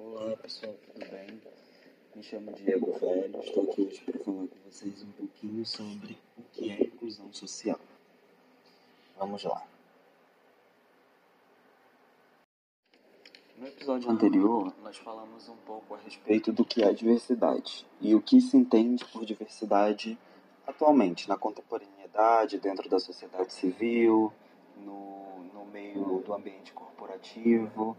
Olá pessoal, tudo bem? Me chamo Diego Velho, estou aqui hoje para falar com vocês um pouquinho sobre o que é inclusão social. Vamos lá. No episódio anterior, nós falamos um pouco a respeito do que é diversidade e o que se entende por diversidade atualmente, na contemporaneidade, dentro da sociedade civil, no, no meio do ambiente corporativo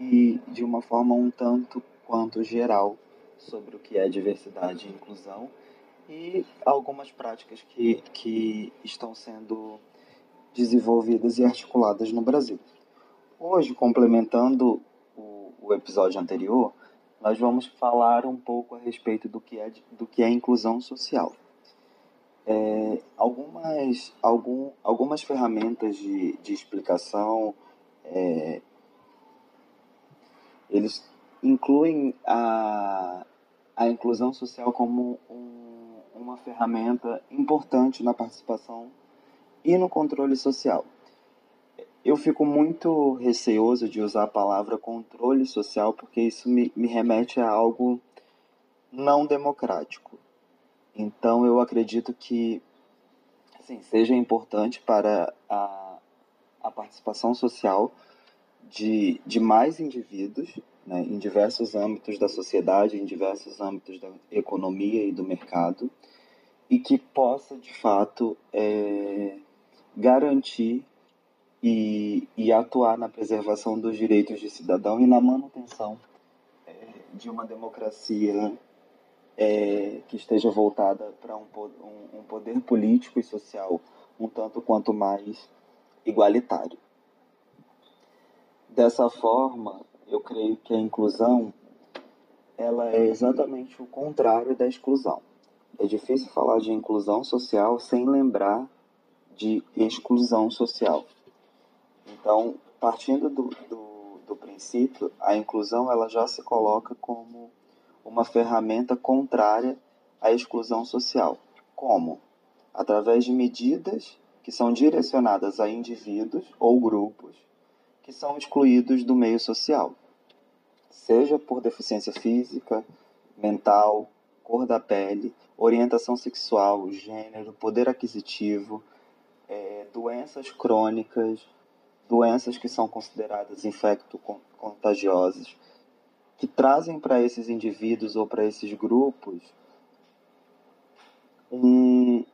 e de uma forma um tanto quanto geral sobre o que é diversidade e inclusão e algumas práticas que, que estão sendo desenvolvidas e articuladas no Brasil. Hoje, complementando o, o episódio anterior, nós vamos falar um pouco a respeito do que é, do que é inclusão social. É, algumas, algum, algumas ferramentas de, de explicação é, eles incluem a, a inclusão social como um, uma ferramenta importante na participação e no controle social. Eu fico muito receoso de usar a palavra controle social porque isso me, me remete a algo não democrático. Então eu acredito que assim, seja importante para a, a participação social de, de mais indivíduos né, em diversos âmbitos da sociedade, em diversos âmbitos da economia e do mercado, e que possa, de fato, é, garantir e, e atuar na preservação dos direitos de cidadão e na manutenção é, de uma democracia é, que esteja voltada para um, um, um poder político e social um tanto quanto mais igualitário. Dessa forma, eu creio que a inclusão ela é exatamente o contrário da exclusão. É difícil falar de inclusão social sem lembrar de exclusão social. Então, partindo do, do, do princípio, a inclusão ela já se coloca como uma ferramenta contrária à exclusão social. Como? Através de medidas que são direcionadas a indivíduos ou grupos que são excluídos do meio social, seja por deficiência física, mental, cor da pele, orientação sexual, gênero, poder aquisitivo, é, doenças crônicas, doenças que são consideradas infecto-contagiosas, que trazem para esses indivíduos ou para esses grupos um,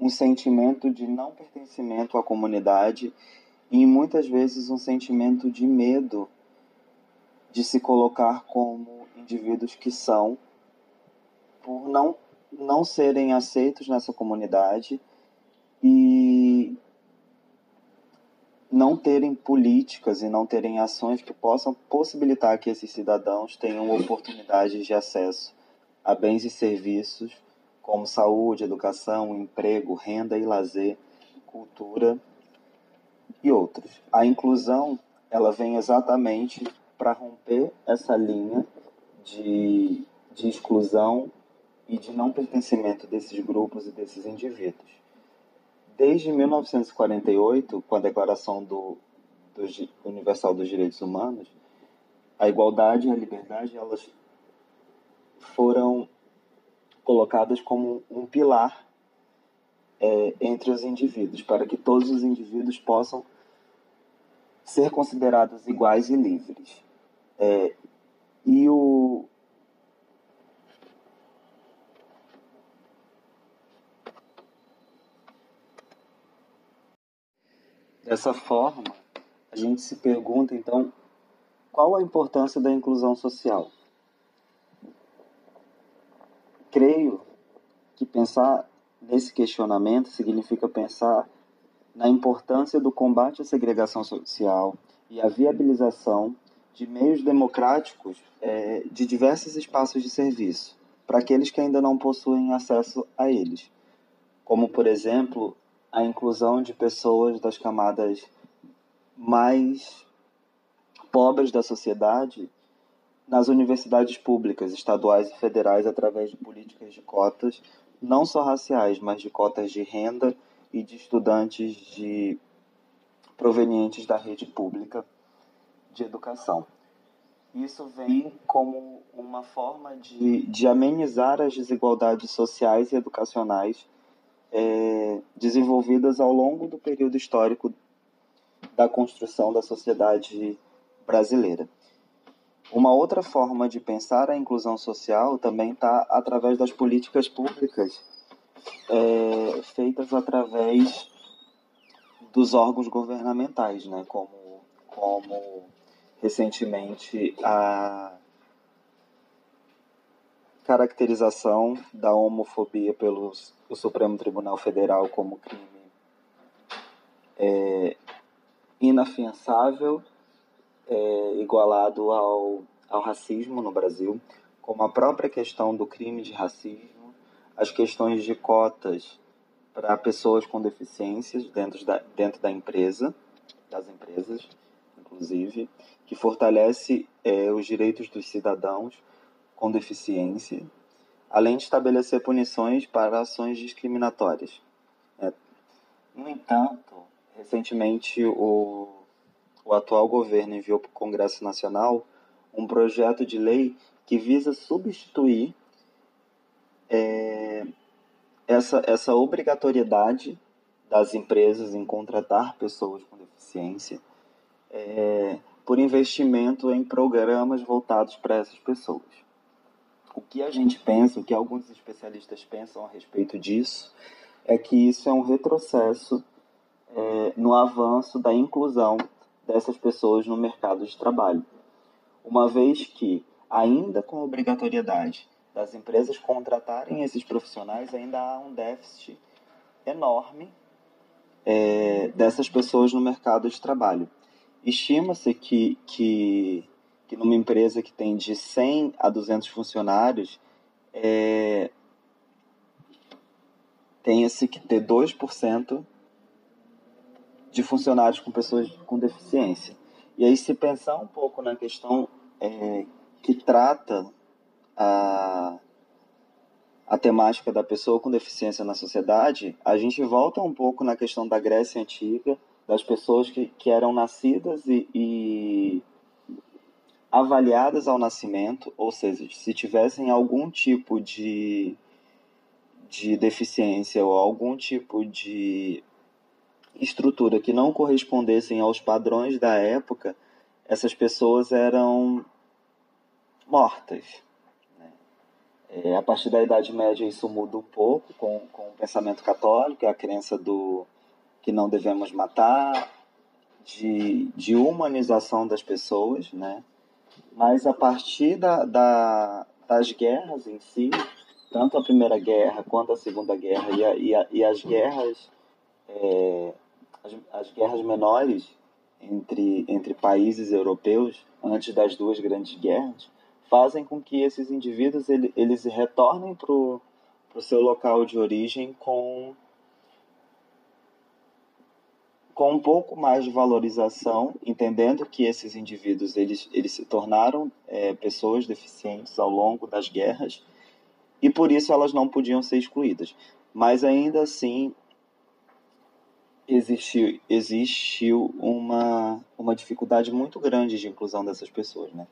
um sentimento de não pertencimento à comunidade e muitas vezes um sentimento de medo de se colocar como indivíduos que são por não não serem aceitos nessa comunidade e não terem políticas e não terem ações que possam possibilitar que esses cidadãos tenham oportunidades de acesso a bens e serviços como saúde, educação, emprego, renda e lazer, cultura e outros. A inclusão ela vem exatamente para romper essa linha de, de exclusão e de não pertencimento desses grupos e desses indivíduos. Desde 1948, com a Declaração do, do Universal dos Direitos Humanos, a igualdade e a liberdade elas foram colocadas como um pilar é, entre os indivíduos, para que todos os indivíduos possam ser considerados iguais e livres. É, e o. Dessa forma, a gente se pergunta então qual a importância da inclusão social. Creio que pensar nesse questionamento significa pensar na importância do combate à segregação social e a viabilização de meios democráticos é, de diversos espaços de serviço para aqueles que ainda não possuem acesso a eles, como, por exemplo, a inclusão de pessoas das camadas mais pobres da sociedade nas universidades públicas, estaduais e federais através de políticas de cotas, não só raciais, mas de cotas de renda e de estudantes de provenientes da rede pública de educação. isso vem como uma forma de, de amenizar as desigualdades sociais e educacionais é, desenvolvidas ao longo do período histórico da construção da sociedade brasileira. Uma outra forma de pensar a inclusão social também está através das políticas públicas é, feitas através dos órgãos governamentais, né? como, como recentemente a caracterização da homofobia pelo Supremo Tribunal Federal como crime é, inafiançável, é, igualado ao, ao racismo no Brasil, como a própria questão do crime de racismo, as questões de cotas para pessoas com deficiências dentro da, dentro da empresa, das empresas, inclusive, que fortalece é, os direitos dos cidadãos com deficiência, além de estabelecer punições para ações discriminatórias. É, no entanto, recentemente o, o atual governo enviou para o Congresso Nacional um projeto de lei que visa substituir é, essa, essa obrigatoriedade das empresas em contratar pessoas com deficiência é, por investimento em programas voltados para essas pessoas. O que a gente pensa, o que alguns especialistas pensam a respeito disso, é que isso é um retrocesso é, no avanço da inclusão dessas pessoas no mercado de trabalho. Uma vez que, ainda com obrigatoriedade das empresas contratarem esses profissionais, ainda há um déficit enorme é, dessas pessoas no mercado de trabalho. Estima-se que, que, que numa empresa que tem de 100 a 200 funcionários, é, tenha-se que ter 2% de funcionários com pessoas com deficiência. E aí, se pensar um pouco na questão é, que trata a, a temática da pessoa com deficiência na sociedade, a gente volta um pouco na questão da Grécia Antiga, das pessoas que, que eram nascidas e, e avaliadas ao nascimento, ou seja, se tivessem algum tipo de, de deficiência ou algum tipo de estrutura que não correspondessem aos padrões da época, essas pessoas eram mortas. É, a partir da Idade Média isso muda um pouco com, com o pensamento católico, a crença do que não devemos matar, de, de humanização das pessoas, né? mas a partir da, da, das guerras em si, tanto a Primeira Guerra quanto a Segunda Guerra e, a, e, a, e as guerras é, as, as guerras menores entre, entre países europeus, antes das duas grandes guerras, fazem com que esses indivíduos ele, eles retornem para o seu local de origem com, com um pouco mais de valorização, entendendo que esses indivíduos eles, eles se tornaram é, pessoas deficientes ao longo das guerras e por isso elas não podiam ser excluídas. Mas ainda assim, existiu, existiu uma, uma dificuldade muito grande de inclusão dessas pessoas, né?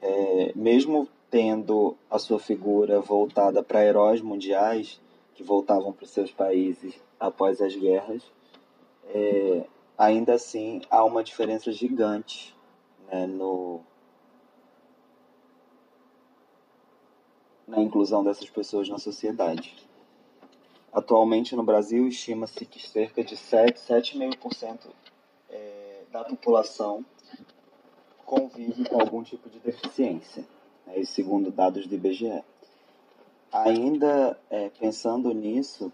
É, mesmo tendo a sua figura voltada para heróis mundiais que voltavam para os seus países após as guerras, é, ainda assim há uma diferença gigante né, no, na inclusão dessas pessoas na sociedade. Atualmente no Brasil estima-se que cerca de 7, 7,5% é, da população convive com algum tipo de deficiência, né, segundo dados do IBGE. Ainda é, pensando nisso,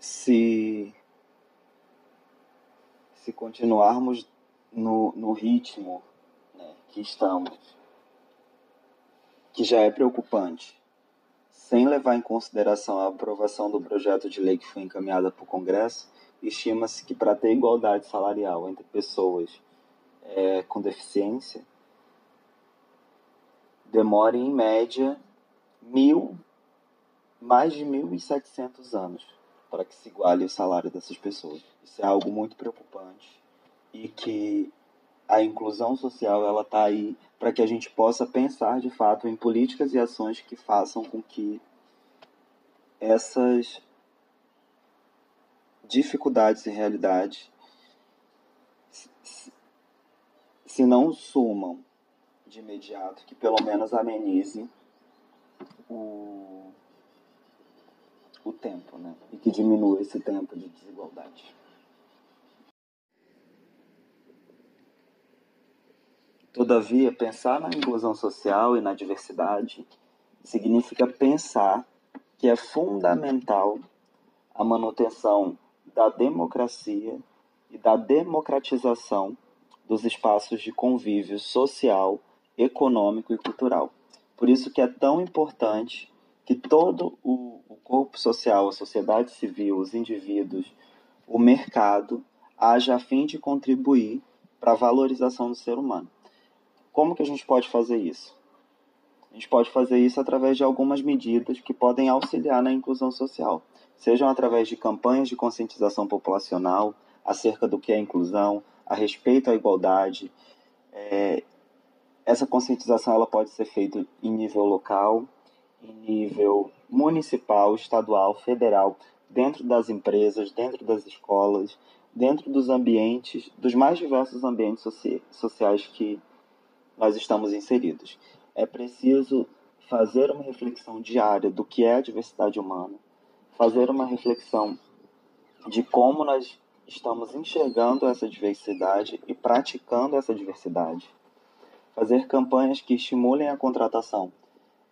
se, se continuarmos no, no ritmo né, que estamos, que já é preocupante, sem levar em consideração a aprovação do projeto de lei que foi encaminhada para o Congresso, estima-se que para ter igualdade salarial entre pessoas é, com deficiência, demore em média mil, mais de 1.700 anos para que se iguale o salário dessas pessoas. Isso é algo muito preocupante e que a inclusão social ela está aí para que a gente possa pensar de fato em políticas e ações que façam com que essas dificuldades e realidades se não sumam de imediato, que pelo menos amenize o, o tempo, né? E que diminua esse tempo de desigualdade. Todavia, pensar na inclusão social e na diversidade significa pensar que é fundamental a manutenção da democracia e da democratização dos espaços de convívio social, econômico e cultural. Por isso que é tão importante que todo o, corpo social, a sociedade civil, os indivíduos, o mercado, haja a fim de contribuir para a valorização do ser humano. Como que a gente pode fazer isso? A gente pode fazer isso através de algumas medidas que podem auxiliar na inclusão social, sejam através de campanhas de conscientização populacional acerca do que é inclusão, a respeito à igualdade. É, essa conscientização ela pode ser feita em nível local, em nível municipal, estadual, federal, dentro das empresas, dentro das escolas, dentro dos ambientes, dos mais diversos ambientes sociais que nós estamos inseridos. É preciso fazer uma reflexão diária do que é a diversidade humana, fazer uma reflexão de como nós estamos enxergando essa diversidade e praticando essa diversidade. Fazer campanhas que estimulem a contratação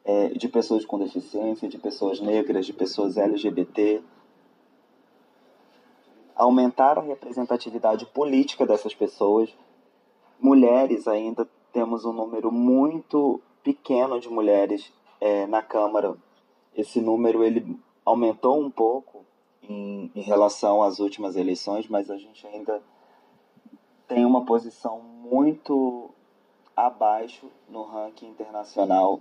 é, de pessoas com deficiência, de pessoas negras, de pessoas LGBT. Aumentar a representatividade política dessas pessoas. Mulheres ainda temos um número muito pequeno de mulheres é, na Câmara. Esse número ele aumentou um pouco em, em relação às últimas eleições, mas a gente ainda tem uma posição muito abaixo no ranking internacional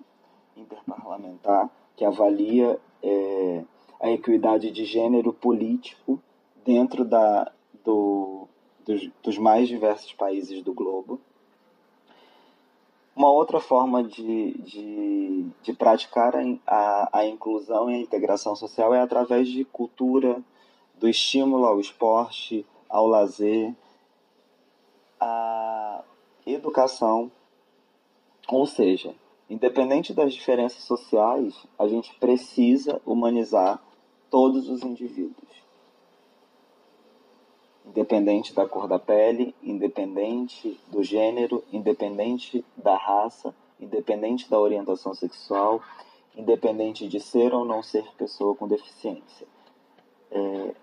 interparlamentar que avalia é, a equidade de gênero político dentro da, do, dos, dos mais diversos países do globo. Uma outra forma de, de, de praticar a, a, inclusão e a integração social é através de cultura, do estímulo ao esporte, ao lazer, à educação. Ou seja, independente das diferenças sociais, a gente precisa humanizar todos os indivíduos independente da cor da pele, independente do gênero, independente da raça, independente da orientação sexual, independente de ser ou não ser pessoa com deficiência. É,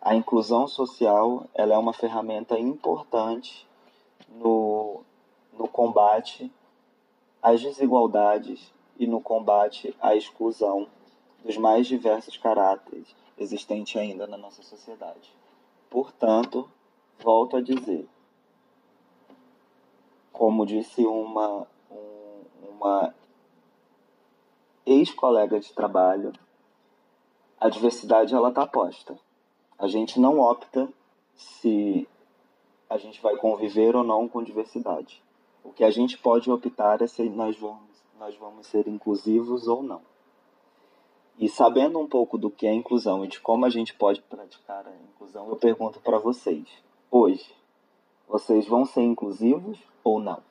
a inclusão social ela é uma ferramenta importante no, no combate às desigualdades e no combate à exclusão dos mais diversos caráteres existentes ainda na nossa sociedade. Portanto, volto a dizer, como disse uma, um, uma ex-colega de trabalho, a diversidade ela está posta. A gente não opta se a gente vai conviver ou não com diversidade. O que a gente pode optar é se nós vamos, nós vamos ser inclusivos ou não. E sabendo um pouco do que é inclusão e de como a gente pode praticar a inclusão, eu pergunto para vocês: hoje, vocês vão ser inclusivos ou não?